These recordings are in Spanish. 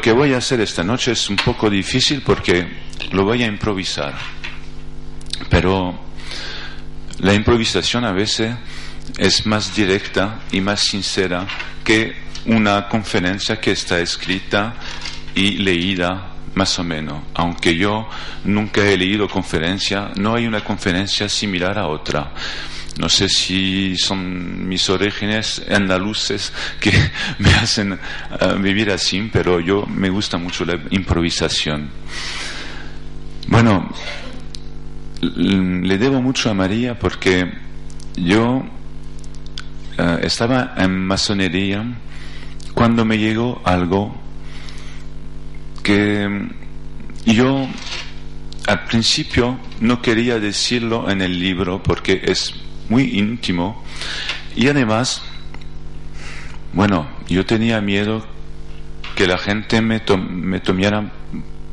Lo que voy a hacer esta noche es un poco difícil porque lo voy a improvisar. Pero la improvisación a veces es más directa y más sincera que una conferencia que está escrita y leída más o menos. Aunque yo nunca he leído conferencia, no hay una conferencia similar a otra. No sé si son mis orígenes andaluces que me hacen uh, vivir así, pero yo me gusta mucho la improvisación. Bueno, le debo mucho a María porque yo uh, estaba en masonería cuando me llegó algo que yo al principio no quería decirlo en el libro porque es muy íntimo y además, bueno, yo tenía miedo que la gente me, me tomara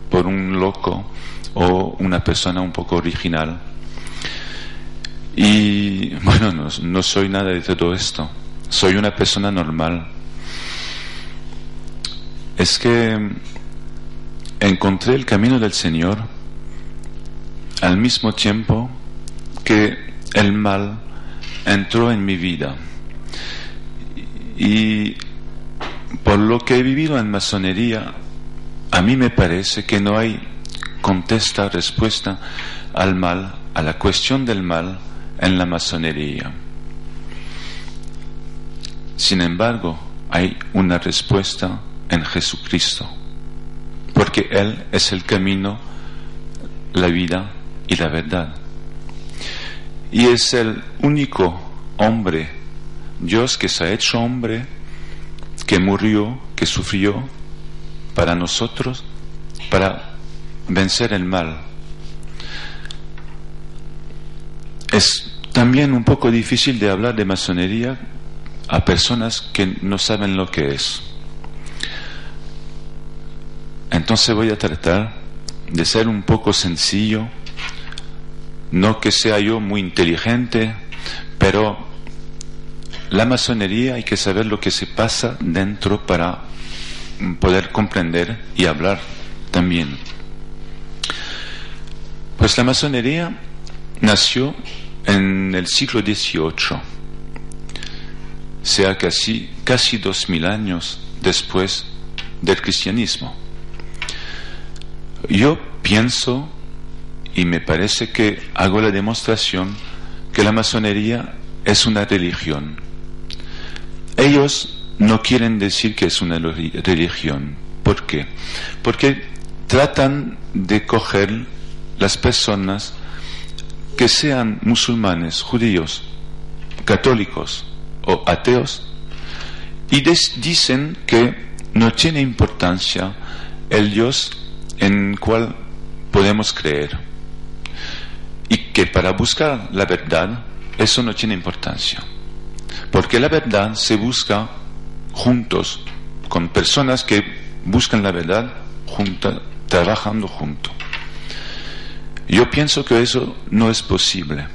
por un loco o una persona un poco original. Y bueno, no, no soy nada de todo esto, soy una persona normal. Es que encontré el camino del Señor al mismo tiempo que el mal entró en mi vida. Y por lo que he vivido en masonería, a mí me parece que no hay contesta, respuesta al mal, a la cuestión del mal en la masonería. Sin embargo, hay una respuesta en Jesucristo, porque Él es el camino, la vida y la verdad y es el único hombre, Dios que se ha hecho hombre, que murió, que sufrió para nosotros, para vencer el mal. Es también un poco difícil de hablar de masonería a personas que no saben lo que es. Entonces voy a tratar de ser un poco sencillo no que sea yo muy inteligente, pero la masonería hay que saber lo que se pasa dentro para poder comprender y hablar también. Pues la masonería nació en el siglo XVIII, sea casi, casi dos mil años después del cristianismo. Yo pienso y me parece que hago la demostración que la masonería es una religión. Ellos no quieren decir que es una religión. ¿Por qué? Porque tratan de coger las personas que sean musulmanes, judíos, católicos o ateos y dicen que no tiene importancia el Dios en cual podemos creer y que para buscar la verdad eso no tiene importancia. Porque la verdad se busca juntos, con personas que buscan la verdad trabajando juntos. Yo pienso que eso no es posible.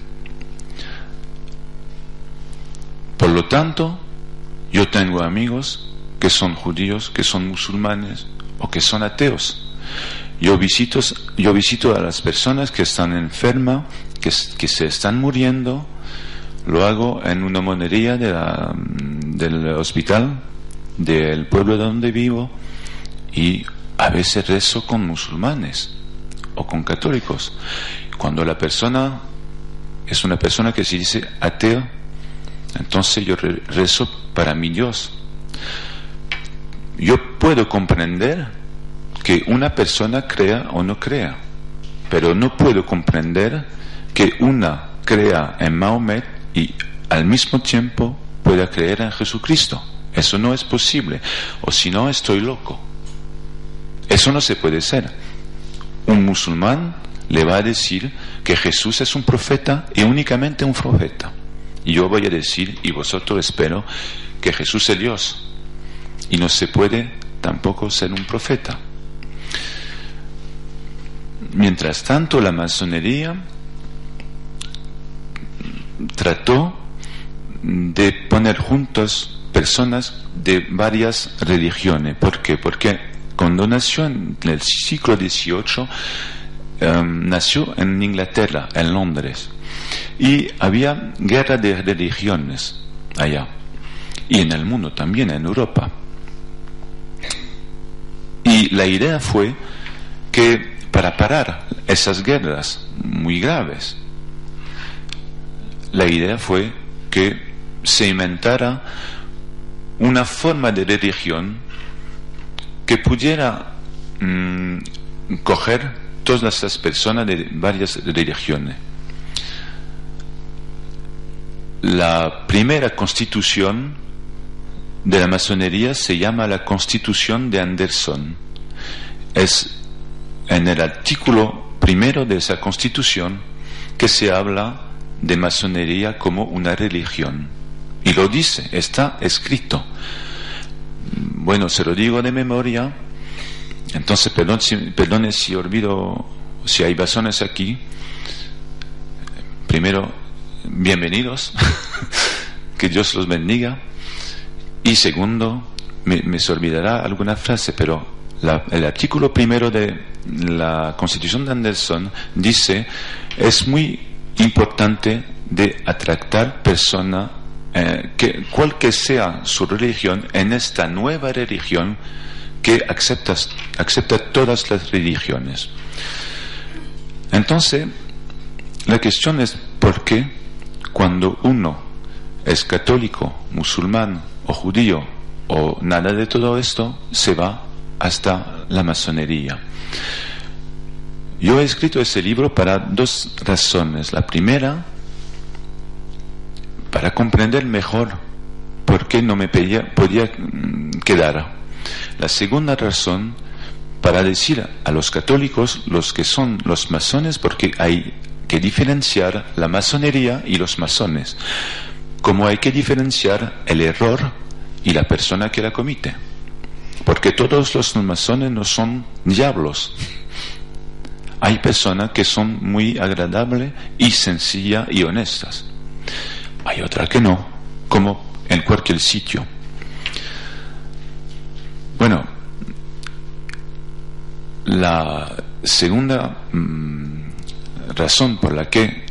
Por lo tanto, yo tengo amigos que son judíos, que son musulmanes o que son ateos. Yo visito, yo visito a las personas que están enfermas, que, que se están muriendo, lo hago en una monería de del hospital del pueblo donde vivo y a veces rezo con musulmanes o con católicos. Cuando la persona es una persona que se dice ateo, entonces yo rezo para mi Dios. Yo puedo comprender que una persona crea o no crea, pero no puedo comprender que una crea en Mahomet y al mismo tiempo pueda creer en Jesucristo. Eso no es posible, o si no estoy loco. Eso no se puede ser. Un musulmán le va a decir que Jesús es un profeta y únicamente un profeta. Y yo voy a decir, y vosotros espero, que Jesús es Dios. Y no se puede tampoco ser un profeta. Mientras tanto, la masonería trató de poner juntos personas de varias religiones. ¿Por qué? Porque cuando nació en el siglo XVIII, em, nació en Inglaterra, en Londres, y había guerra de religiones allá, y en el mundo también, en Europa. Y la idea fue que para parar esas guerras muy graves, la idea fue que se inventara una forma de religión que pudiera mm, coger todas esas personas de varias religiones. La primera constitución de la masonería se llama la Constitución de Anderson. Es en el artículo primero de esa constitución que se habla de masonería como una religión. Y lo dice, está escrito. Bueno, se lo digo de memoria. Entonces, perdón si, perdone si olvido, si hay basones aquí. Primero, bienvenidos. que Dios los bendiga. Y segundo, me, me se olvidará alguna frase, pero el artículo primero de la Constitución de Anderson dice es muy importante de atractar personas, eh, que, cual que sea su religión, en esta nueva religión que acepta, acepta todas las religiones. Entonces, la cuestión es por qué cuando uno es católico, musulmán o judío o nada de todo esto, se va hasta la masonería. Yo he escrito ese libro para dos razones. La primera, para comprender mejor por qué no me podía, mm, quedar. La segunda razón, para decir a los católicos, los que son los masones, porque hay que diferenciar la masonería y los masones, como hay que diferenciar el error y la persona que la comite. Porque todos los masones no son diablos hay personas que son muy agradables y sencillas y honestas. Hay otras que no, como en cualquier sitio. Bueno, la segunda mm, razón por la que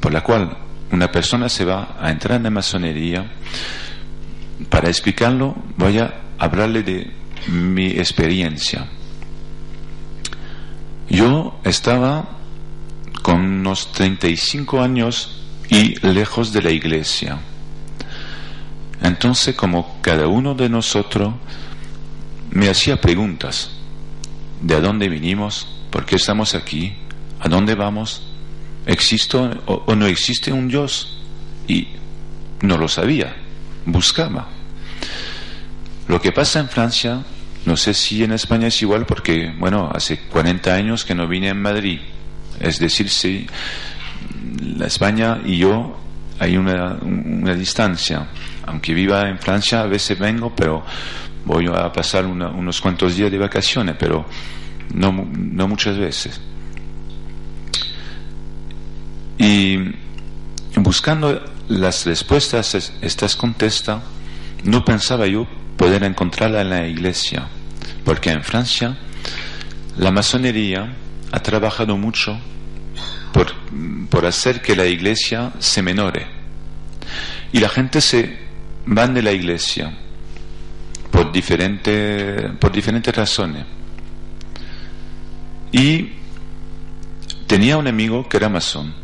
por la cual una persona se va a entrar en la masonería, para explicarlo voy a hablarle de mi experiencia. Yo estaba con unos 35 años y lejos de la iglesia. Entonces, como cada uno de nosotros me hacía preguntas, ¿de dónde vinimos? ¿Por qué estamos aquí? ¿A dónde vamos? ¿Existe o, o no existe un Dios? Y no lo sabía, buscaba. Lo que pasa en Francia no sé si en España es igual porque, bueno, hace 40 años que no vine en Madrid. Es decir, si la España y yo hay una, distancia. Aunque viva en Francia, a veces vengo, pero voy a pasar unos cuantos días de vacaciones, pero no, no muchas veces. Y buscando las respuestas a estas contestas, no pensaba yo poder encontrarla en la iglesia, porque en Francia la masonería ha trabajado mucho por, por hacer que la iglesia se menore. Y la gente se van de la iglesia por, por diferentes razones. Y tenía un amigo que era masón.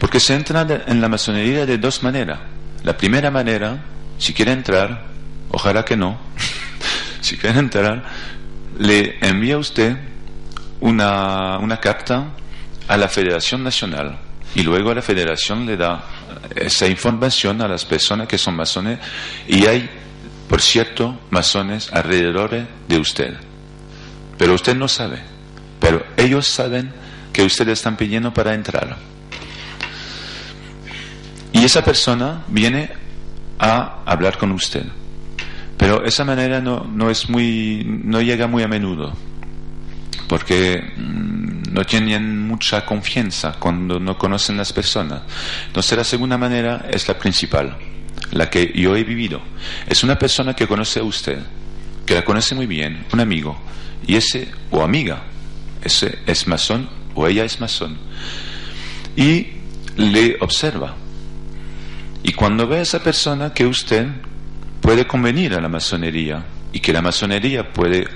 Porque se entra en la masonería de dos maneras. La primera manera, si quiere entrar, Ojalá que no. Si quieren entrar, le envía usted una, una carta a la Federación Nacional y luego la Federación le da esa información a las personas que son masones y hay, por cierto, masones alrededor de usted. Pero usted no sabe, pero ellos saben que ustedes están pidiendo para entrar. Y esa persona viene a hablar con usted. Pero esa manera no, no es muy, no llega muy a menudo, porque mm, no tienen mucha confianza cuando no conocen las personas. Entonces la segunda manera es la principal, la que yo he vivido. Es una persona que conoce a usted, que la conoce muy bien, un amigo, y ese, o amiga, ese es masón o ella es masón, y le observa. Y cuando ve a esa persona que usted puede convenir a la masonería y que la masonería puede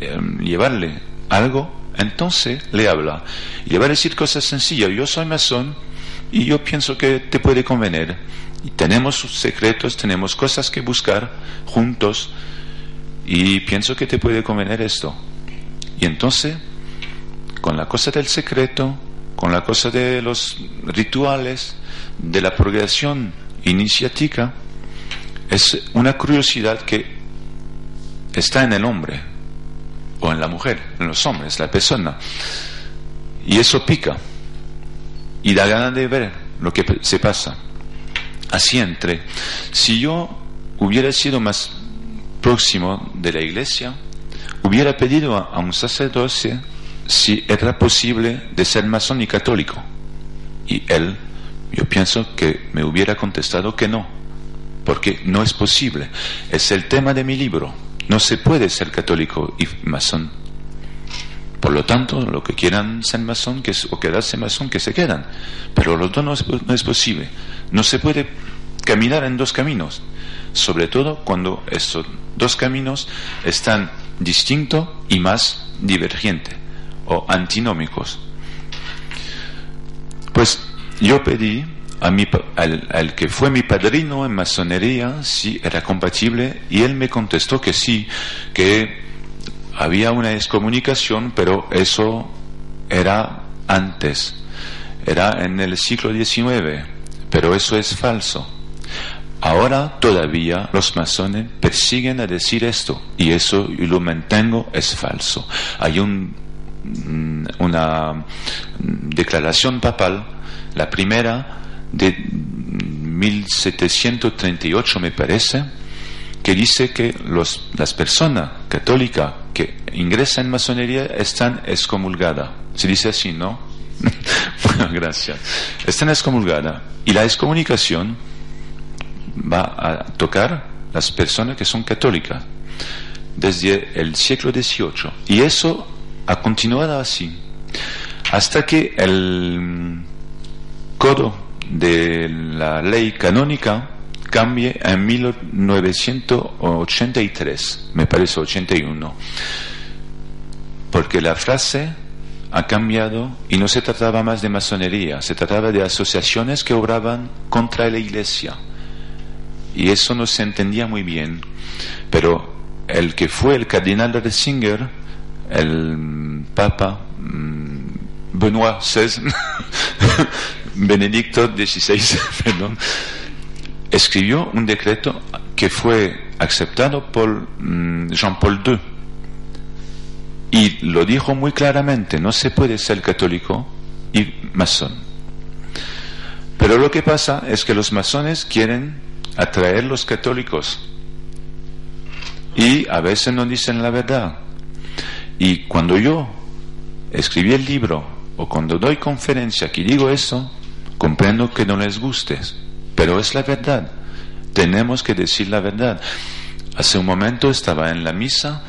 em, llevarle algo, entonces le habla. Y le va a decir cosas sencillas. Yo soy masón y yo pienso que te puede convenir. Y tenemos secretos, tenemos cosas que buscar juntos y pienso que te puede convenir esto. Y entonces, con la cosa del secreto, con la cosa de los rituales, de la progresión iniciática, es una curiosidad que está en el hombre o en la mujer, en los hombres, la persona. Y eso pica y da ganas de ver lo que se pasa. Así entre, si yo hubiera sido más próximo de la iglesia, hubiera pedido a, un sacerdote si era posible de ser masón y católico. Y él, yo pienso que me hubiera contestado que no porque no es posible. Es el tema de mi libro. No se puede ser católico y masón. Por lo tanto, lo que quieran ser masón que, o quedarse masón, que se quedan. Pero los dos no es, posible. No se puede caminar en dos caminos. Sobre todo cuando estos dos caminos están distintos y más divergentes o antinómicos. Pues yo pedí a mi, al, que fue mi padrino en masonería si era compatible y él me contestó que sí, que había una excomunicación, pero eso era antes, era en el siglo XIX, pero eso es falso. Ahora todavía los masones persiguen a decir esto y eso lo mantengo es falso. Hay un, mm, una declaración papal, la primera, de 1738 me parece, que dice que los, las personas católicas que ingresan en masonería están excomulgadas. Se dice así, ¿no? bueno, gracias. Están excomulgadas. Y la excomunicación va a tocar las personas que son católicas desde el siglo XVIII. Y eso ha continuado así. Hasta que el codo de la ley canónica cambie en 1983, me parece 81, porque la frase ha cambiado y no se trataba más de masonería, se trataba de asociaciones que obraban contra la iglesia. Y eso no se entendía muy bien, pero el que fue el cardenal de Ratzinger, el Papa mm, Benoit XVI, Benedicto XVI, perdón, escribió un decreto que fue aceptado por mm, Jean-Paul II y lo dijo muy claramente, no se puede ser católico y masón. Pero lo que pasa es que los masones quieren atraer los católicos y a veces no dicen la verdad. Y cuando yo escribí el libro o cuando doy conferencia que digo eso, Comprendo que no les guste, pero es la verdad. Tenemos que decir la verdad. Hace un momento estaba en la misa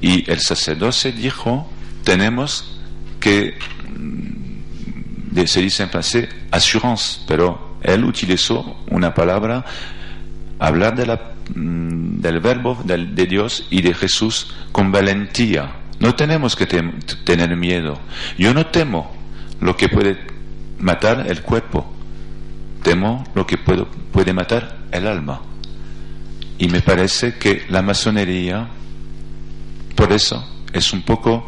y el sacerdote dijo, tenemos que, mm, se dice en francés, assurance, pero él utilizó una palabra, hablar de la, mm, del verbo de Dios y de Jesús con valentía. No tenemos que tener miedo. Yo no temo lo que puede matar el cuerpo, temo lo que puedo, puede matar el alma. Y me parece que la masonería, por eso, es un poco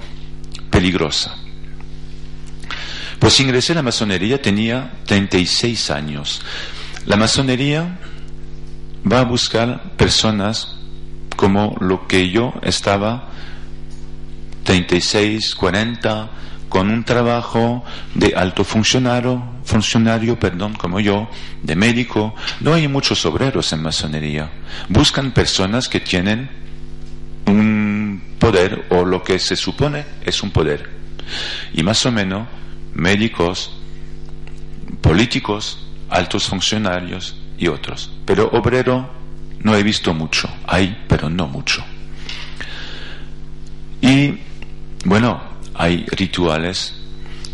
peligrosa. Pues ingresé a la masonería, tenía 36 años. La masonería va a buscar personas como lo que yo estaba 36, 40, con un trabajo de alto funcionario, funcionario, perdón, como yo, de médico. No hay muchos obreros en masonería. Buscan personas que tienen un poder o lo que se supone es un poder. Y más o menos médicos, políticos, altos funcionarios y otros. Pero obrero no he visto mucho. Hay, pero no mucho. Y bueno, hay rituales.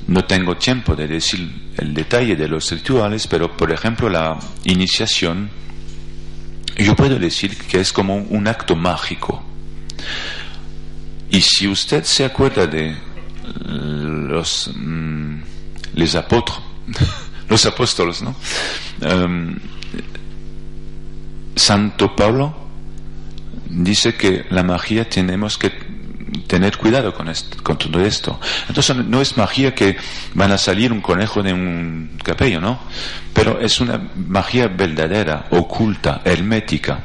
No tengo tiempo de decir el detalle de los rituales, pero por ejemplo la iniciación, yo puedo decir que es como un acto mágico. Y si usted se acuerda de los, mm, les los apóstoles, ¿no? Em, Santo Pablo dice que la magia tenemos que tener cuidado con, todo esto. Entonces no es magia que van a salir un conejo de un capello, ¿no? Pero es una magia verdadera, oculta, hermética.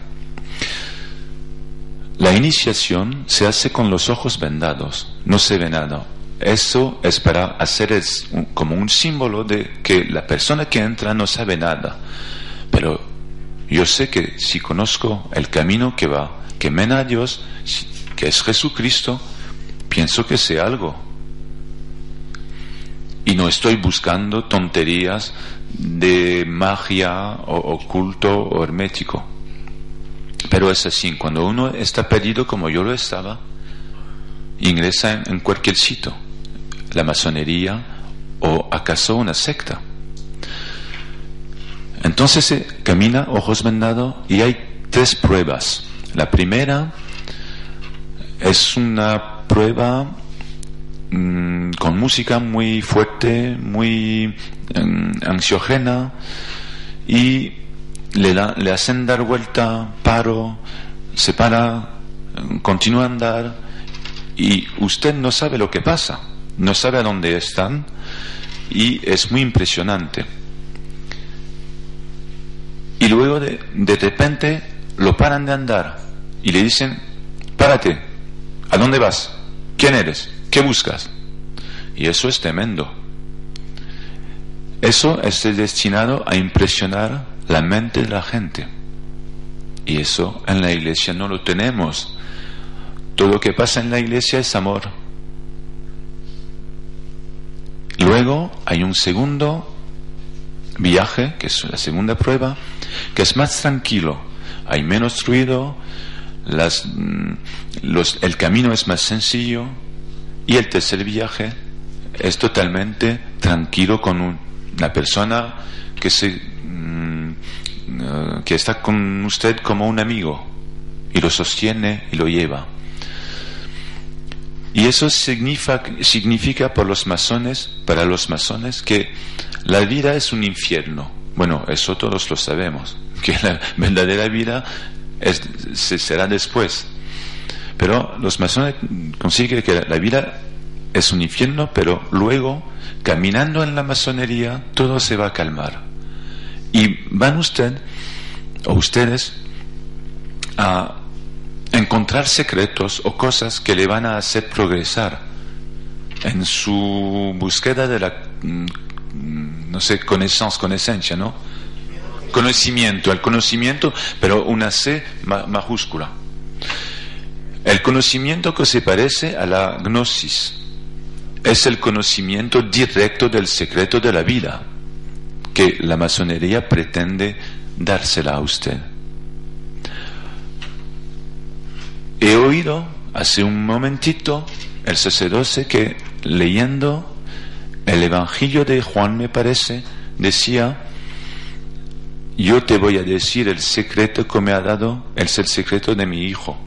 La iniciación se hace con los ojos vendados, no se ve nada. Eso es para hacer es como un símbolo de que la persona que entra no sabe nada. Pero yo sé que si conozco el camino que va, que mena a Dios, que es Jesucristo, pienso que sé algo. Y no estoy buscando tonterías de magia o oculto o hermético. Pero es así, cuando uno está perdido como yo lo estaba, ingresa en cualquier sitio, la masonería o acaso una secta. Entonces se camina ojos vendados y hay tres pruebas. La primera es una prueba mm, con música muy fuerte, muy mm, ansiogena y le, le hacen dar vuelta, paro, se para, continúa a andar y usted no sabe lo que pasa, no sabe a dónde están y es muy impresionante. Y luego de, de repente lo paran de andar y le dicen, párate, ¿a dónde vas? ¿Quién eres? ¿Qué buscas? Y eso es tremendo. Eso es destinado a impresionar la mente de la gente. Y eso en la iglesia no lo tenemos. Todo lo que pasa en la iglesia es amor. Luego hay un segundo viaje, que es la segunda prueba, que es más tranquilo. Hay menos ruido, las, mm, los, el camino es más sencillo y el tercer viaje es totalmente tranquilo con una persona que se mm, eh, que está con usted como un amigo y lo sostiene y lo lleva. Y eso significa, significa por los masones, para los masones, que la vida es un infierno. Bueno, eso todos lo sabemos, que la verdadera vida se, será después. Pero los masones consiguen que la vida es un infierno, pero luego, caminando en la masonería, todo se va a calmar. Y van usted o ustedes a encontrar secretos o cosas que le van a hacer progresar en su búsqueda de la, mm, no sé, connaissance, esencia, ¿no? Conocimiento, el conocimiento, pero una C majúscula. El conocimiento que se parece a la gnosis es el conocimiento directo del secreto de la vida que la masonería pretende dársela a usted. He oído hace un momentito el sacerdote que leyendo el Evangelio de Juan, me parece, decía, yo te voy a decir el secreto que me ha dado, es el secreto de mi hijo,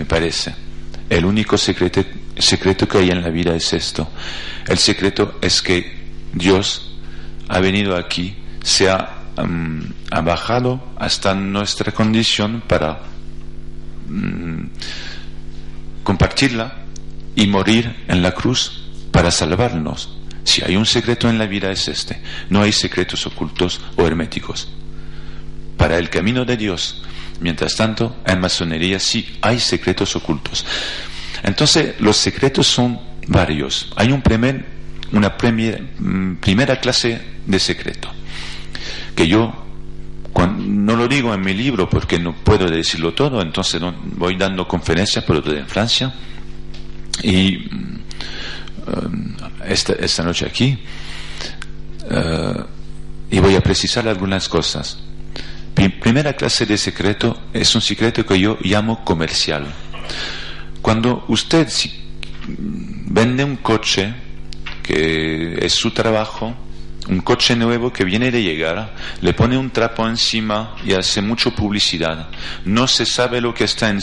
me parece. El único secreto, secreto que hay en la vida es esto. El secreto es que Dios ha venido aquí, se ha, ha bajado hasta nuestra condición para Mm, compartirla y morir en la cruz para salvarnos. Si hay un secreto en la vida es este. No hay secretos ocultos o herméticos. Para el camino de Dios, mientras tanto, en masonería sí hay secretos ocultos. Entonces, los secretos son varios. Hay un primer, una mm, primera clase de secreto que yo no lo digo en mi libro porque no puedo decirlo todo, entonces voy dando conferencias por en Francia y mm, esta, esta, noche aquí eh, y voy a precisar algunas cosas. Primera clase de secreto es un secreto que yo llamo comercial. Cuando usted vende un coche, que es su trabajo, un coche nuevo que viene de llegar, le pone un trapo encima y hace mucha publicidad. No se sabe lo que está en,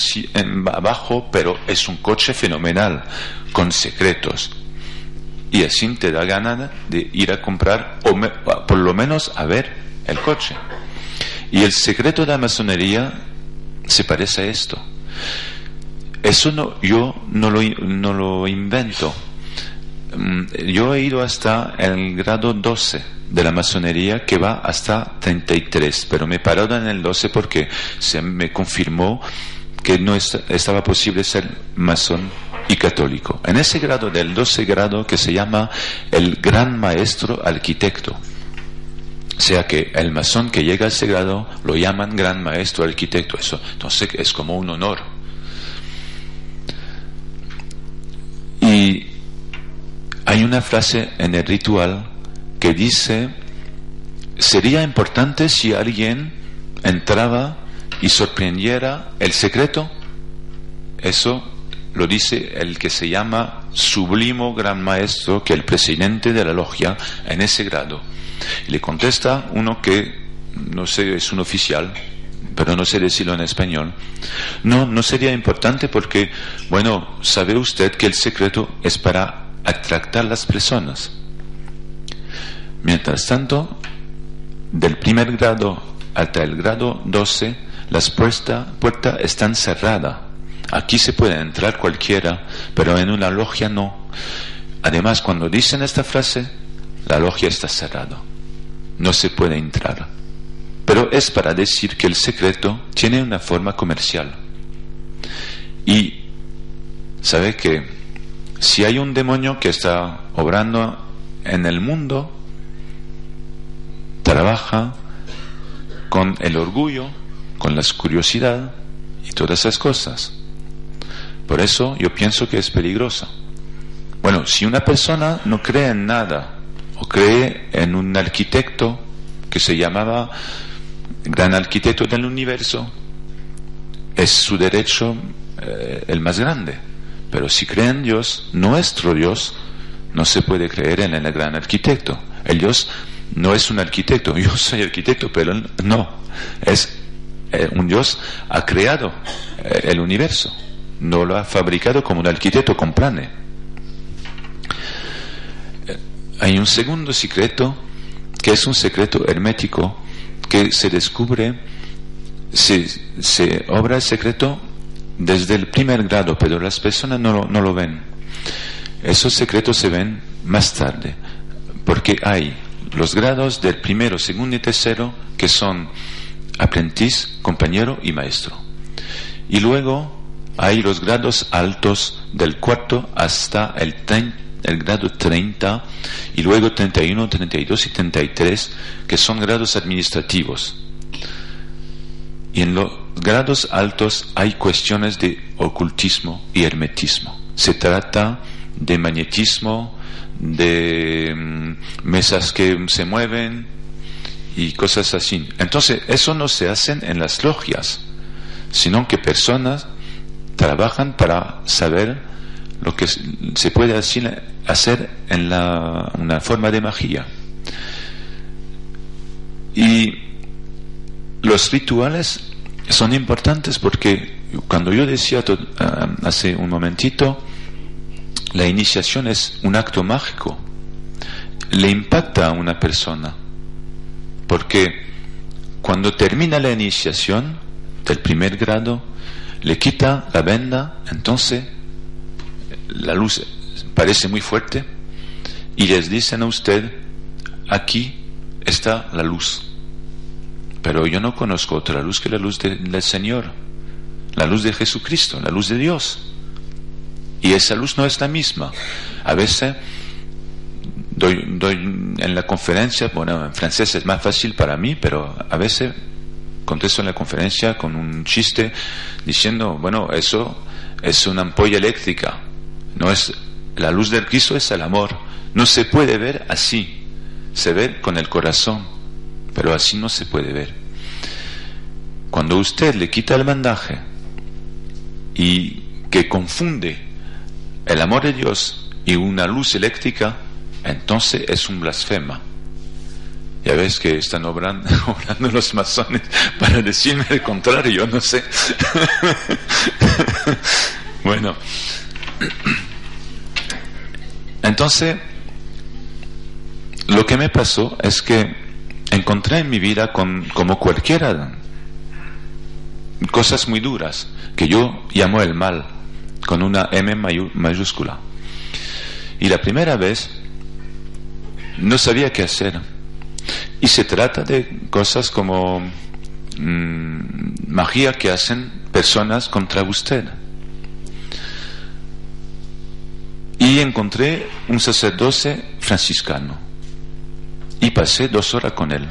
abajo, pero es un coche fenomenal, con secretos. Y así te da ganas de ir a comprar, o por lo menos a ver el coche. Y el secreto de la masonería se parece a esto. Eso no, yo no lo, no lo invento Mm, yo he ido hasta el grado 12 de la masonería que va hasta 33, pero me he parado en el 12 porque se me confirmó que no estaba posible ser masón y católico. En ese grado del 12 grado que se llama el gran maestro arquitecto. Sea que el masón que llega a ese lo llaman gran maestro arquitecto. Eso, entonces es como un honor. Y hay una frase en el ritual que dice, sería importante si alguien entraba y sorprendiera el secreto. Eso lo dice el que se llama sublimo gran maestro, que el presidente de la logia en ese grado. Le contesta uno que, no sé, es un oficial, pero no sé decirlo en español. No, no sería importante porque, bueno, sabe usted que el secreto es para atractar las personas. Mientras tanto, del primer grado hasta el grado 12, las puertas puerta están cerradas. Aquí se puede entrar cualquiera, pero en una logia no. Además, cuando dicen esta frase, la logia está cerrada. No se puede entrar. Pero es para decir que el secreto tiene una forma comercial. Y sabe que si hay un demonio que está obrando en el mundo, trabaja con el orgullo, con la curiosidad y todas esas cosas. Por eso yo pienso que es peligrosa. Bueno, si una persona no cree en nada o cree en un arquitecto que se llamaba gran arquitecto del universo, es su derecho eh, el más grande. Pero si cree en Dios, nuestro Dios, no se puede creer en el gran arquitecto. El Dios no es un arquitecto, yo soy arquitecto, pero no, es eh, un Dios ha creado eh, el universo, no lo ha fabricado como un arquitecto con planes. Eh, hay un segundo secreto que es un secreto hermético que se descubre, se, obra el secreto desde el primer grado, pero las personas no lo ven. Esos secretos se ven más tarde, porque hay los grados del primero, segundo y tercero, que son aprendiz, compañero y maestro. Y luego hay los grados altos del cuarto hasta el, el grado 30, y luego 31, 32 y 33, que son grados administrativos. Y en los grados altos hay cuestiones de ocultismo y hermetismo. Se trata de magnetismo, de mm, mesas que se mueven y cosas así. Entonces, eso no se hace en las logias, sino que personas trabajan para saber lo que se puede hacer en la, una forma de magia. Y los rituales son importantes porque cuando yo decía ah, hace un momentito, la iniciación es un acto mágico, le impacta a una persona, porque cuando termina la iniciación del primer grado, le quita la venda, entonces la luz parece muy fuerte y les dicen a usted, aquí está la luz. Pero yo no conozco otra luz que la luz del Señor, la luz de Jesucristo, la luz de Dios. Y esa luz no es la misma. A veces doy, doy en la conferencia, bueno, en francés es más fácil para mí, pero a veces contesto en la conferencia con un chiste diciendo, bueno, eso es una ampolla eléctrica, no es la luz del Cristo es el amor, no se puede ver así, se ve con el corazón, pero así no se puede ver. Cuando usted le quita el mandaje y que confunde el amor de Dios y una luz eléctrica, entonces es un blasfema. Ya ves que están obrando, los masones para decirme el contrario, no sé. bueno, entonces, lo que me pasó es que encontré en mi vida con, como cualquiera cosas muy duras que yo llamo el mal con una M mayúscula. Y la primera vez no sabía qué hacer. Y se trata de cosas como mm, magia que hacen personas contra usted. Y encontré un sacerdote franciscano. Y pasé dos horas con él.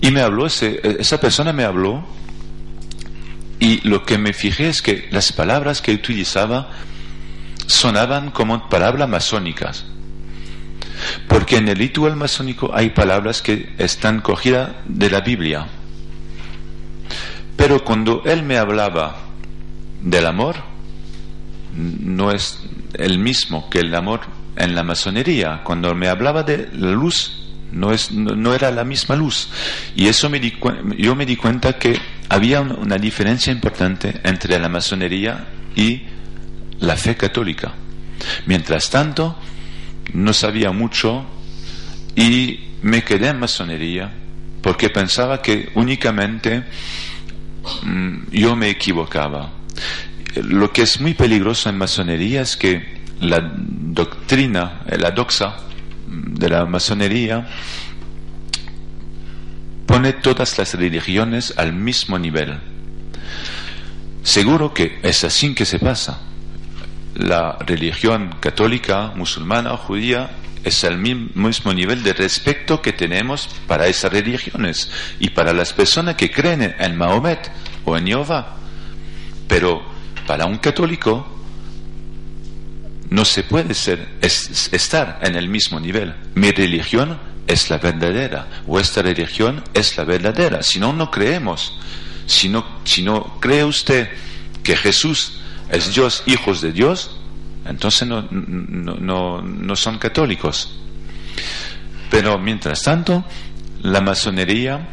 Y me habló, esa persona me habló. Y lo que me fijé es que las palabras que utilizaba sonaban como palabras masónicas. Porque en el ritual masónico hay palabras que están cogidas de la Biblia. Pero cuando él me hablaba del amor, no es el mismo que el amor en la masonería. Cuando me hablaba de la luz, no, es, no, era la misma luz. Y eso yo me di cuenta que había una diferencia importante entre la masonería y la fe católica. Mientras tanto, no sabía mucho y me quedé en masonería porque pensaba que únicamente mm, yo me equivocaba. Lo que es muy peligroso en masonería es que la doctrina, la doxa de la masonería pone todas las religiones al mismo nivel. Seguro que es así que se pasa la religión católica, musulmana o judía es el mismo nivel de respeto que tenemos para esas religiones y para las personas que creen en Mahomet o en Jehová. Pero para un católico no se puede ser, estar en el mismo nivel. Mi religión es la verdadera, vuestra religión es la verdadera. Si no, no creemos. Si no, si no cree usted que Jesús es Dios, hijos de Dios, entonces no, no, no, son católicos. Pero mientras tanto, la masonería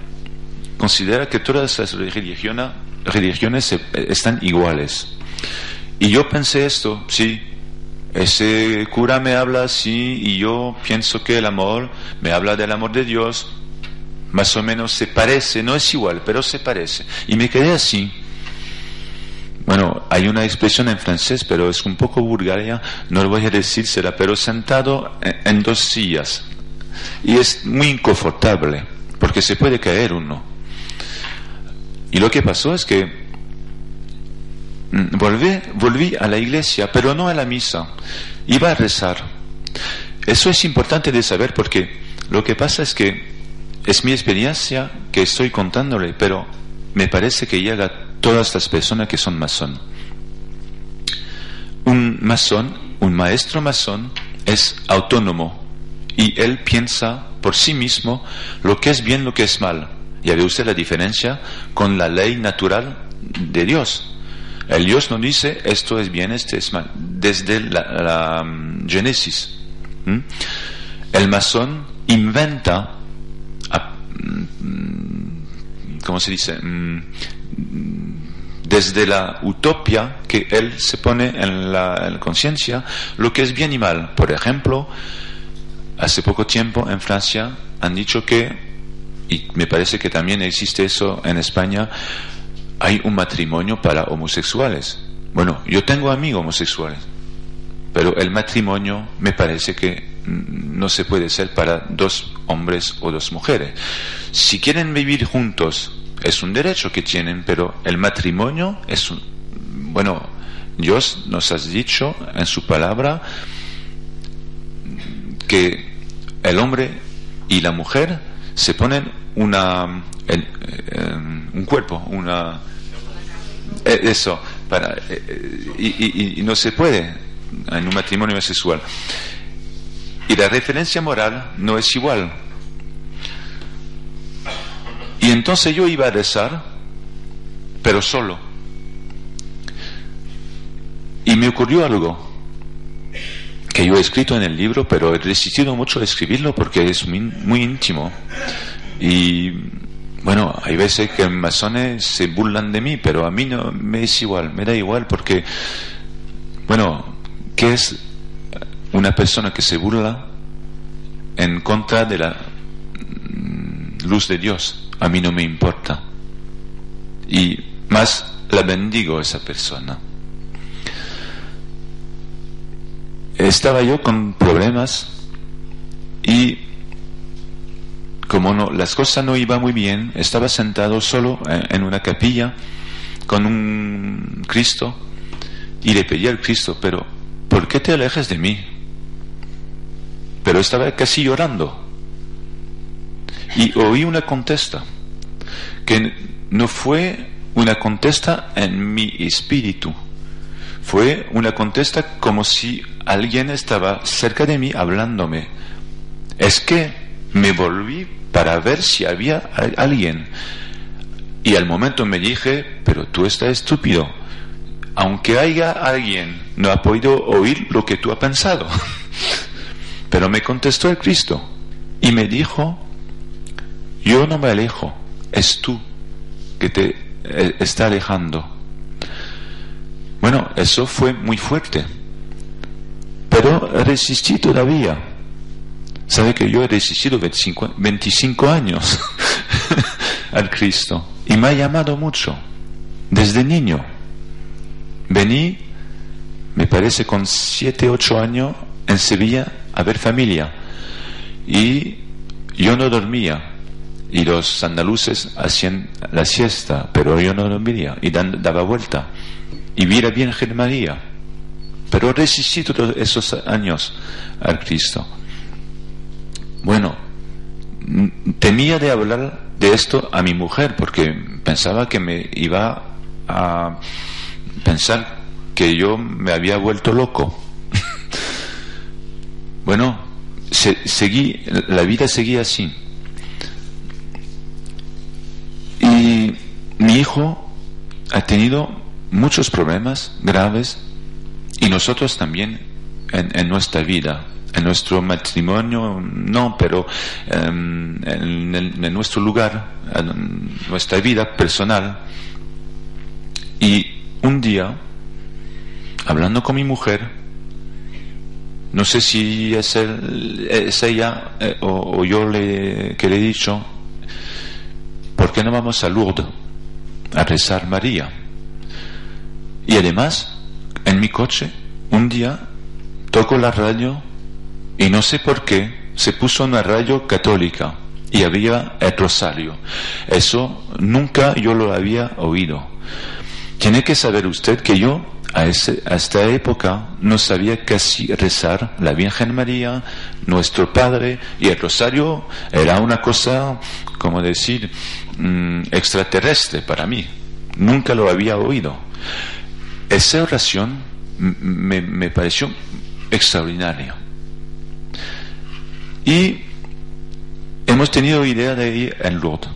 considera que todas las religiones, religiones están iguales. Y yo pensé esto, sí, ese cura me habla así y yo pienso que el amor me habla del amor de Dios, más o menos se parece, no es igual, pero se parece. Y me quedé así. Bueno, hay una expresión en francés, pero es un poco vulgar, no lo voy a decírsela, pero sentado en, dos sillas. Y es muy inconfortable, porque se puede caer uno. Y lo que pasó es que mm, volví, volví a la iglesia, pero no a la misa. Iba a rezar. Eso es importante de saber porque lo que pasa es que es mi experiencia que estoy contándole, pero me parece que llega todas las personas que son masón. Un masón, un maestro masón, es autónomo y él piensa por sí mismo lo que es bien, lo que es mal. Ya ve usted la diferencia con la ley natural de Dios. El Dios no dice esto es bien, esto es mal, desde la, mm, Génesis. El masón inventa, mm, ¿cómo se dice? Mm, desde la utopia que él se pone en la, conciencia lo que es bien y mal. Por ejemplo, hace poco tiempo en Francia han dicho que, y me parece que también existe eso en España, hay un matrimonio para homosexuales. Bueno, yo tengo amigos homosexuales. pero el matrimonio me parece que no se puede ser para dos hombres o dos mujeres. Si quieren vivir juntos, es un derecho que tienen, pero el matrimonio es un... Bueno, Dios nos ha dicho en su palabra que el hombre y la mujer se ponen una un cuerpo, una eh, eso para eh, y, y no se puede en un matrimonio sexual. Y la referencia moral no es igual. Y entonces yo iba a rezar, pero solo. Y me ocurrió algo que yo he escrito en el libro, pero he resistido mucho a escribirlo porque es muy, íntimo. Y bueno, hay veces que masones se burlan de mí, pero a mí no me es igual, me da igual porque, bueno, ¿qué es una persona que se burla en contra de la mm, luz de Dios? A mí no me importa. Y más la bendigo a esa persona. estaba yo con problemas y como no, las cosas no iban muy bien, estaba sentado solo en una capilla con un Cristo y le pedí al Cristo, pero ¿por qué te alejas de mí? Pero estaba casi llorando. Y oí una contesta, que no fue una contesta en mi espíritu, fue una contesta como si alguien estaba cerca de mí hablándome. Es que me volví para ver si había alguien. Y al momento me dije, pero tú estás estúpido. Aunque haya alguien, no ha podido oír lo que tú has pensado. pero me contestó el Cristo y me dijo, yo no me alejo, es tú que te eh, está alejando. Bueno, eso fue muy fuerte pero resistí todavía. Sabe que yo he resistido 25, años al Cristo y me ha llamado mucho desde niño. Vení, me parece, con 7, 8 años en Sevilla a ver familia y yo no dormía y los andaluces hacían la siesta, pero yo no dormía y daba vuelta y vi la Virgen María pero resistí todos esos años al Cristo. Bueno, temía de hablar de esto a mi mujer porque pensaba que me iba a pensar que yo me había vuelto loco. bueno, seguí, la vida seguía así. Y mi hijo ha tenido muchos problemas graves y nosotros también en, nuestra vida, en nuestro matrimonio, no, pero em, en, nuestro lugar, en nuestra vida personal. Y un día, hablando con mi mujer, no sé si es, ella eh, o, yo le, que le he dicho, ¿por qué no vamos a Lourdes a rezar María? Y además, en mi coche, un día toco la radio y no sé por qué se puso una radio católica y había el rosario. Eso nunca yo lo había oído. Tiene que saber usted que yo a, esta época no sabía casi rezar la Virgen María, nuestro Padre, y el rosario era una cosa, como decir, mm, extraterrestre para mí. Nunca lo había oído. Esa oración me, pareció extraordinario. Y hemos tenido idea de ir en Lourdes.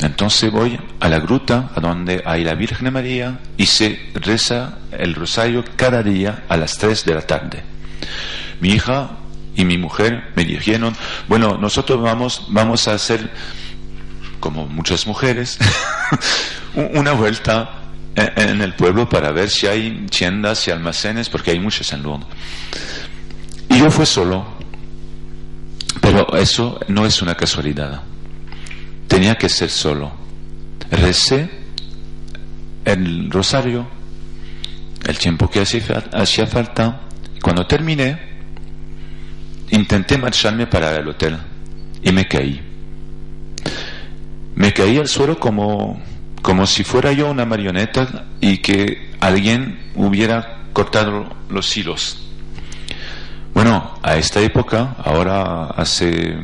Entonces voy a la gruta, a donde hay la Virgen María, y se reza el rosario cada día a las 3 de la tarde. Mi hija y mi mujer me dijeron, bueno, nosotros vamos, vamos a hacer, como muchas mujeres, una vuelta en el pueblo para ver si hay tiendas y almacenes, porque hay muchos en Lourdes. Y yo fui solo, pero eso no es una casualidad. Tenía que ser solo. Recé el rosario, el tiempo que hacía falta, cuando terminé, intenté marcharme para el hotel y me caí. Me caí al suelo como, como si fuera yo una marioneta y que alguien hubiera cortado los hilos. Bueno, a esta época, ahora hace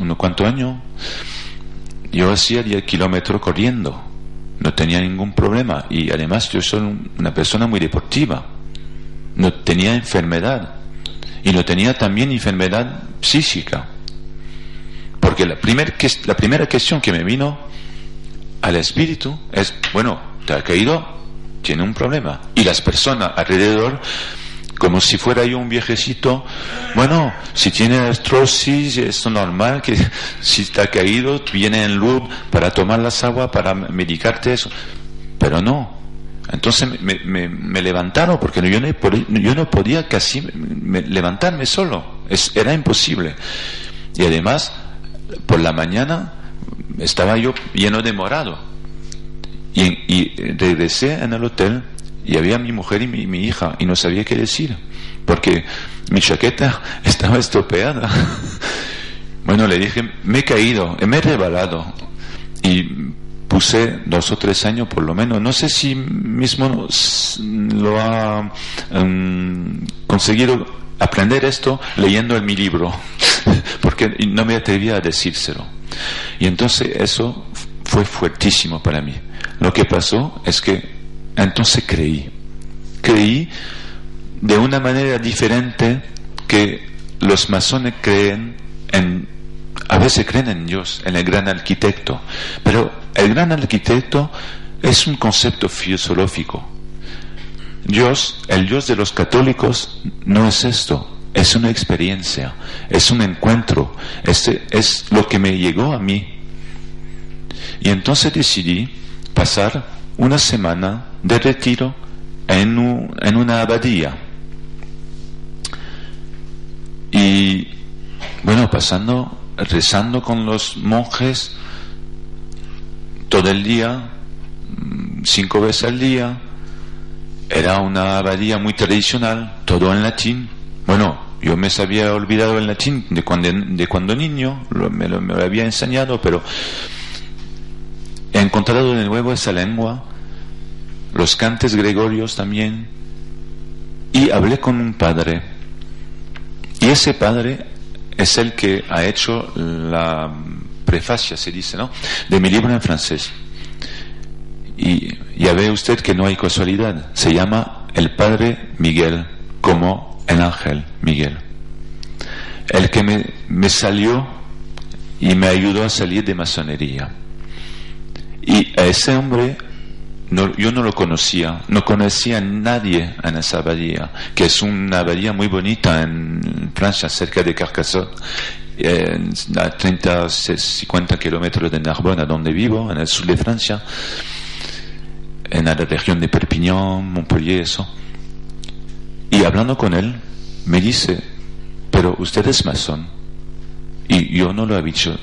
unos cuantos años, yo hacía 10 kilómetros corriendo, no tenía ningún problema y además yo soy una persona muy deportiva, no tenía enfermedad y no tenía también enfermedad psíquica. Porque la, primer, la primera cuestión que me vino al espíritu es, bueno, te ha caído, tiene un problema. Y las personas alrededor como si fuera yo un viejecito. Bueno, si tiene artrosis, es normal que si está caído, viene en luz para tomar las aguas, para medicarte eso. Pero no. Entonces me, me, levantaron porque yo no, yo no podía casi levantarme solo. Es, era imposible. Y además, por la mañana estaba yo lleno de morado. Y, regresé en el hotel y había mi mujer y mi, hija y no sabía qué decir porque mi chaqueta estaba estropeada. bueno, le dije, me he caído, me he rebalado y puse dos o tres años por lo menos. No sé si mismo lo ha em, conseguido aprender esto leyendo en mi libro, porque no me atrevía a decírselo. Y entonces eso fue fuertísimo para mí. Lo que pasó es que entonces creí. Creí de una manera diferente que los masones creen en, a veces creen en Dios, en el gran arquitecto, pero el gran arquitecto es un concepto filosófico. Dios, el Dios de los católicos, no es esto, es una experiencia, es un encuentro, es, es lo que me llegó a mí. Y entonces decidí pasar una semana de retiro en, en una abadía. Y bueno, pasando, rezando con los monjes todo el día, mm, cinco veces al día. Era una abadía muy tradicional, todo en latín. Bueno, yo me había olvidado el latín de cuando, de cuando niño, me, lo, me lo había enseñado, pero he encontrado de nuevo esa lengua los cantes gregorios también, y hablé con un padre. Y ese padre es el que ha hecho la prefacia, se dice, ¿no? De mi libro en francés. Y ya ve usted que no hay casualidad. Se llama el Padre Miguel, como el ángel Miguel. El que me, me salió y me ayudó a salir de masonería. Y a ese hombre yo no lo conocía, no conocía a nadie en esa abadía, que es una abadía muy bonita en Francia, cerca de Carcassonne, a 30, 50 kilómetros de Narbonne, donde vivo, en el sur de Francia, en la región de Perpignan, Montpellier, eso. Y hablando con él, me dice, pero usted es masón. Y yo no lo había dicho,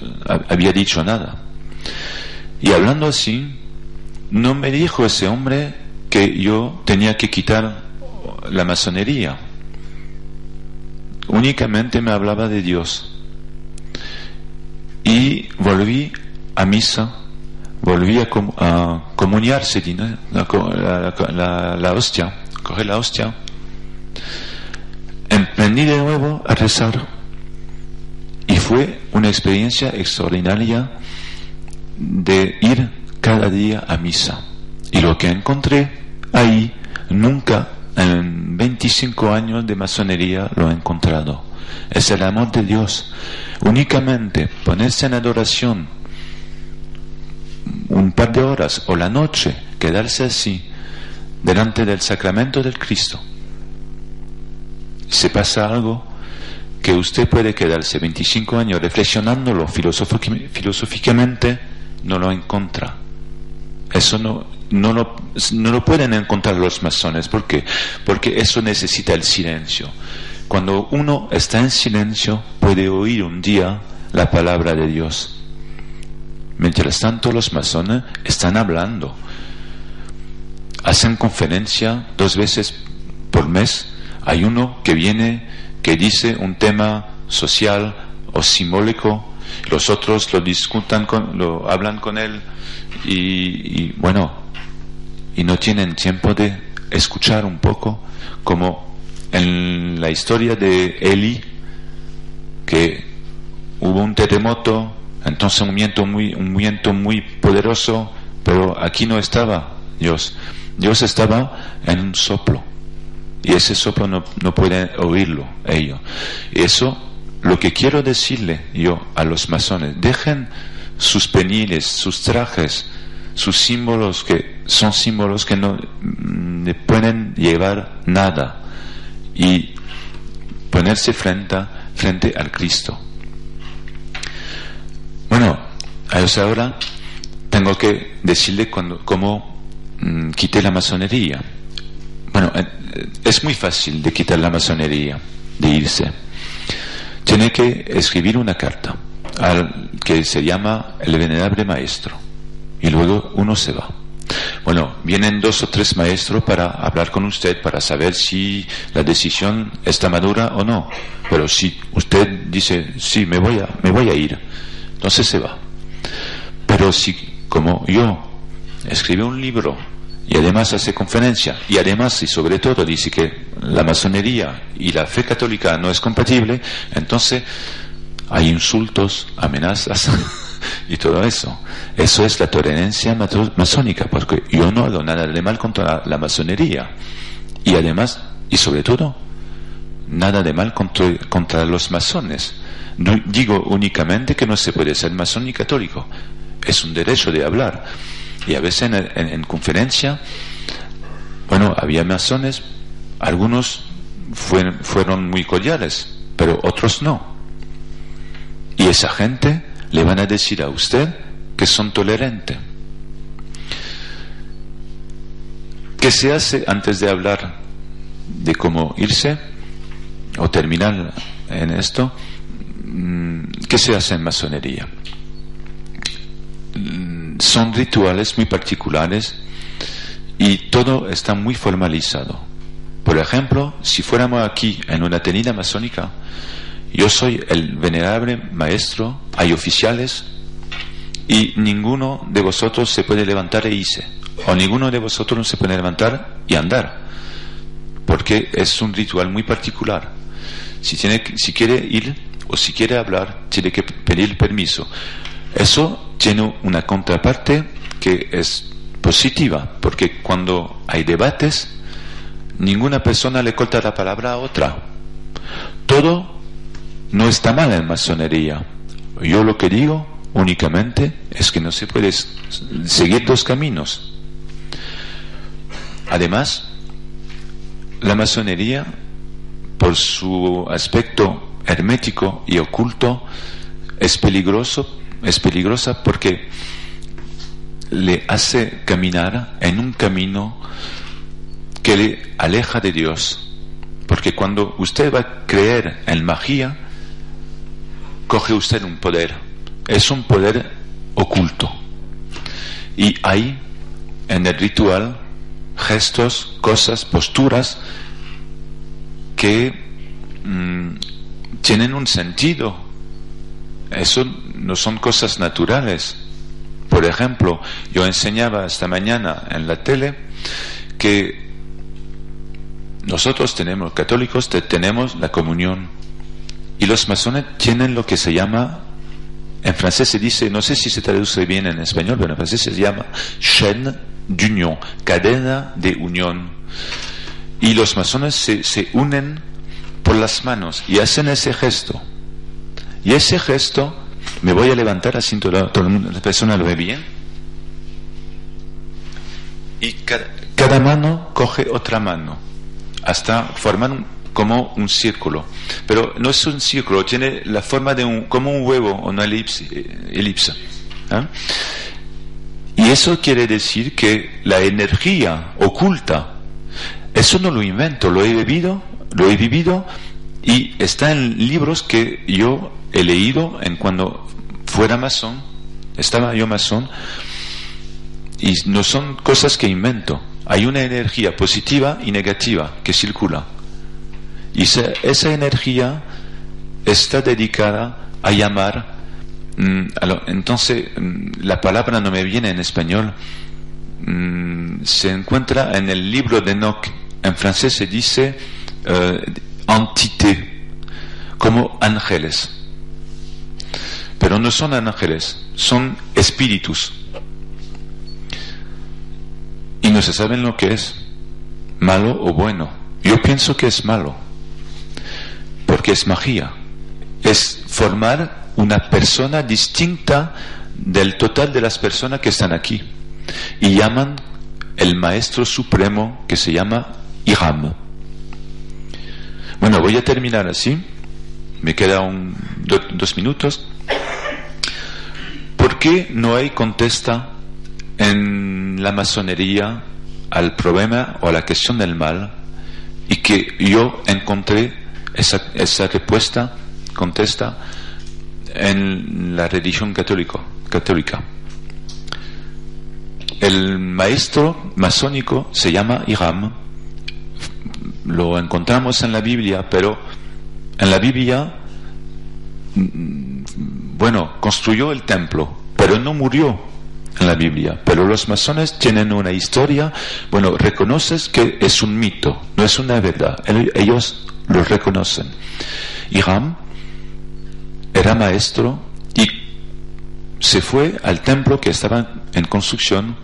había dicho nada. Y hablando así, no me dijo ese hombre que yo tenía que quitar la masonería. Únicamente me hablaba de Dios. Y volví a misa, volví a, comuniarse, la, la, hostia, coger la hostia. Emprendí de nuevo a rezar. Y fue una experiencia extraordinaria de ir cada día a misa. Y lo que encontré ahí, nunca en 25 años de masonería lo he encontrado. Es el amor de Dios. Únicamente ponerse en adoración un par de horas o la noche, quedarse así, delante del sacramento del Cristo. Se pasa algo que usted puede quedarse 25 años reflexionándolo filosóficamente, no lo encuentra. Eso no, no, lo, no lo pueden encontrar los masones. ¿Por qué? Porque eso necesita el silencio. Cuando uno está en silencio, puede oír un día la palabra de Dios. Mientras tanto, los masones están hablando. Hacen conferencia dos veces por mes hay uno que viene, que dice un tema social o simbólico, los otros lo discutan, con, lo hablan con él y, bueno, y no tienen tiempo de escuchar un poco, como en la historia de Eli, que hubo un terremoto, entonces un viento muy, un viento muy poderoso, pero aquí no estaba Dios. Dios estaba en un soplo. Y ese soplo no, no puede oírlo ellos. Eso, lo que quiero decirle yo a los masones, dejen sus peniles, sus trajes, sus símbolos que son símbolos que no mm, pueden llevar nada y ponerse frente, frente al Cristo. Bueno, ahora tengo que decirle cuando, cómo mm, quité la masonería. Bueno, eh, es muy fácil de quitar la masonería, de irse. Tiene que escribir una carta al que se llama el venerable maestro y luego uno se va. Bueno, vienen dos o tres maestros para hablar con usted, para saber si la decisión está madura o no. Pero si usted dice, sí, me voy a, me voy a ir, entonces se va. Si, como yo, escribe un libro y además hace conferencia y además y sobre todo dice que la masonería y la fe católica no es compatible, entonces hay insultos, amenazas y todo eso. Eso es la tolerancia masónica, porque yo no hago nada de mal contra la, masonería. Y además, y sobre todo, nada de mal contra, contra los masones. No digo únicamente que no se puede ser masón ni católico. Es un derecho de hablar. Y a veces en, conferencia, bueno, había masones, algunos fueron, fueron muy cordiales, pero otros no. Y esa gente le van a decir a usted que son tolerantes. ¿Qué se hace antes de hablar de cómo irse o terminar en esto? Mm, ¿Qué se hace en masonería? Son rituales muy particulares y todo está muy formalizado. Por ejemplo, si fuéramos aquí en una tenida masónica, yo soy el venerable maestro, hay oficiales y ninguno de vosotros se puede levantar e irse, o ninguno de vosotros se puede levantar y andar, porque es un ritual muy particular. Si, si quiere ir o si quiere hablar, tiene que pedir permiso. Eso tiene una contraparte que es positiva, porque cuando hay debates, ninguna persona le corta la palabra a otra. Todo no está mal en masonería. Yo lo que digo únicamente es que no se puede seguir dos caminos. Además, la masonería, por su aspecto hermético y oculto, es peligroso, es peligrosa porque le hace caminar en un camino que le aleja de Dios. Porque cuando usted va a creer en magia, coge usted un poder. Es un poder oculto. Y hay en el ritual gestos, cosas, posturas que mm, tienen un sentido. Eso no son cosas naturales. Por ejemplo, yo enseñaba esta mañana en la tele que nosotros tenemos, católicos, tenemos la comunión y los masones tienen lo que se llama, en francés se dice, no sé si se traduce bien en español, pero en francés se llama chaîne d'union, cadena de unión. Y los masones se, se unen por las manos y hacen ese gesto. Y ese gesto, me voy a levantar así, toda, la persona lo ve bien. Y cada, mano coge otra mano, hasta formar como un círculo. Pero no es un círculo, tiene la forma de un, como un huevo o una elipse. elipse ¿ah? Y eso quiere decir que la energía oculta, eso no lo invento, lo he vivido, lo he vivido y está en libros que yo he leído en cuando fuera masón, estaba yo masón, y no son cosas que invento. Hay una energía positiva y negativa que circula Y esa, energía está dedicada a llamar, mm, entonces mm, la palabra no me viene en español, mm, se encuentra en el libro de Enoch, en francés se dice uh, entité, como ángeles. Pero no son ángeles, son espíritus. Y no se saben lo que es, malo o bueno. Yo pienso que es malo porque es magia. Es formar una persona distinta del total de las personas que están aquí. Y llaman el maestro supremo que se llama Iram. Bueno, voy a terminar así. Me queda un, dos minutos. ¿Por qué no hay contesta en la masonería al problema o a la cuestión del mal y que yo encontré esa, esa respuesta contesta en la religión católico, católica. El maestro masónico se llama Iram. Lo encontramos en la Biblia, pero en la Biblia, bueno, construyó el templo, pero no murió en la Biblia. Pero los masones tienen una historia, bueno, reconoces que es un mito, no es una verdad. Ellos los reconocen. Hiram era maestro y se fue al templo que estaba en construcción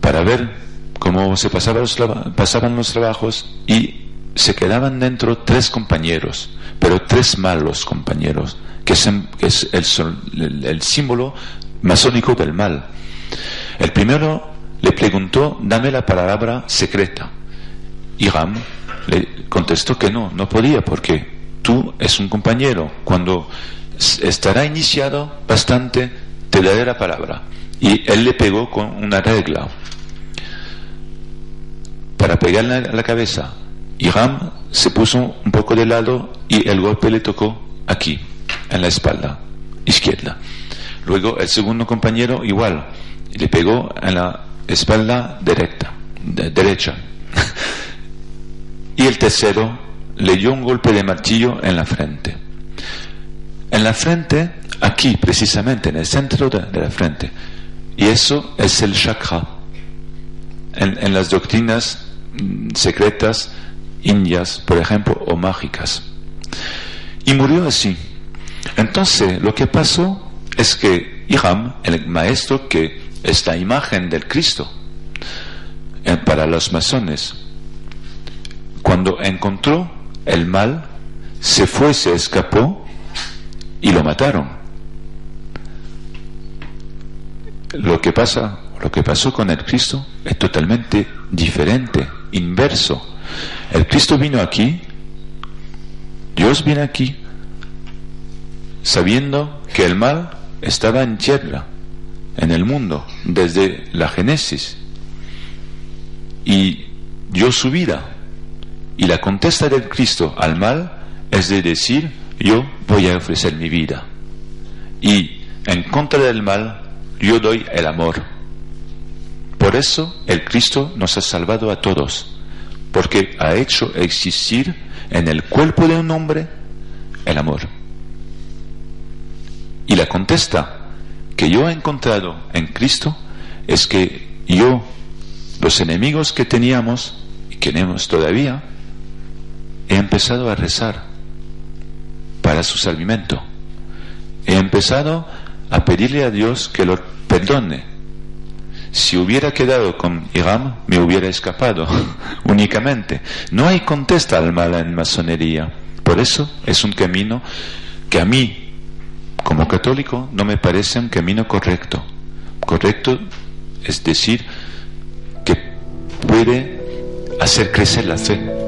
para ver cómo se pasaban los, pasaban los trabajos y se quedaban dentro tres compañeros, pero tres malos compañeros, que es, el, el, símbolo masónico del mal. El primero le preguntó, dame la palabra secreta. Hiram le contestó que no, no podía porque tú es un compañero. Cuando estará iniciado bastante, te daré la palabra. Y él le pegó con una regla para pegarle la cabeza. Y Ram se puso un poco de lado y el golpe le tocó aquí, en la espalda izquierda. Luego el segundo compañero igual, le pegó en la espalda derecha. y el tercero le dio un golpe de martillo en la frente. En la frente, aquí precisamente, en el centro de, la frente. Y eso es el chakra. En, las doctrinas mm, secretas indias, por ejemplo, o mágicas. Y murió así. Entonces, lo que pasó es que Iham, el maestro que es la imagen del Cristo, eh, para los masones, cuando encontró el mal, se fue, se escapó y lo mataron. Lo que pasa, lo que pasó con el Cristo es totalmente diferente, inverso. El Cristo vino aquí, Dios viene aquí, sabiendo que el mal estaba en tierra, en el mundo, desde la Génesis, y dio su vida y la contesta del Cristo al mal es de decir, yo voy a ofrecer mi vida. Y en contra del mal, yo doy el amor. Por eso el Cristo nos ha salvado a todos, porque ha hecho existir en el cuerpo de un hombre el amor. Y la contesta que yo he encontrado en Cristo es que yo, los enemigos que teníamos y que tenemos todavía, he empezado a rezar para su salvamento. He empezado a pedirle a Dios que lo perdone. Si hubiera quedado con Iram, me hubiera escapado únicamente. No hay contesta al mal en masonería. Por eso es un camino que a mí, como católico, no me parece un camino correcto. Correcto es decir, que puede hacer crecer la fe.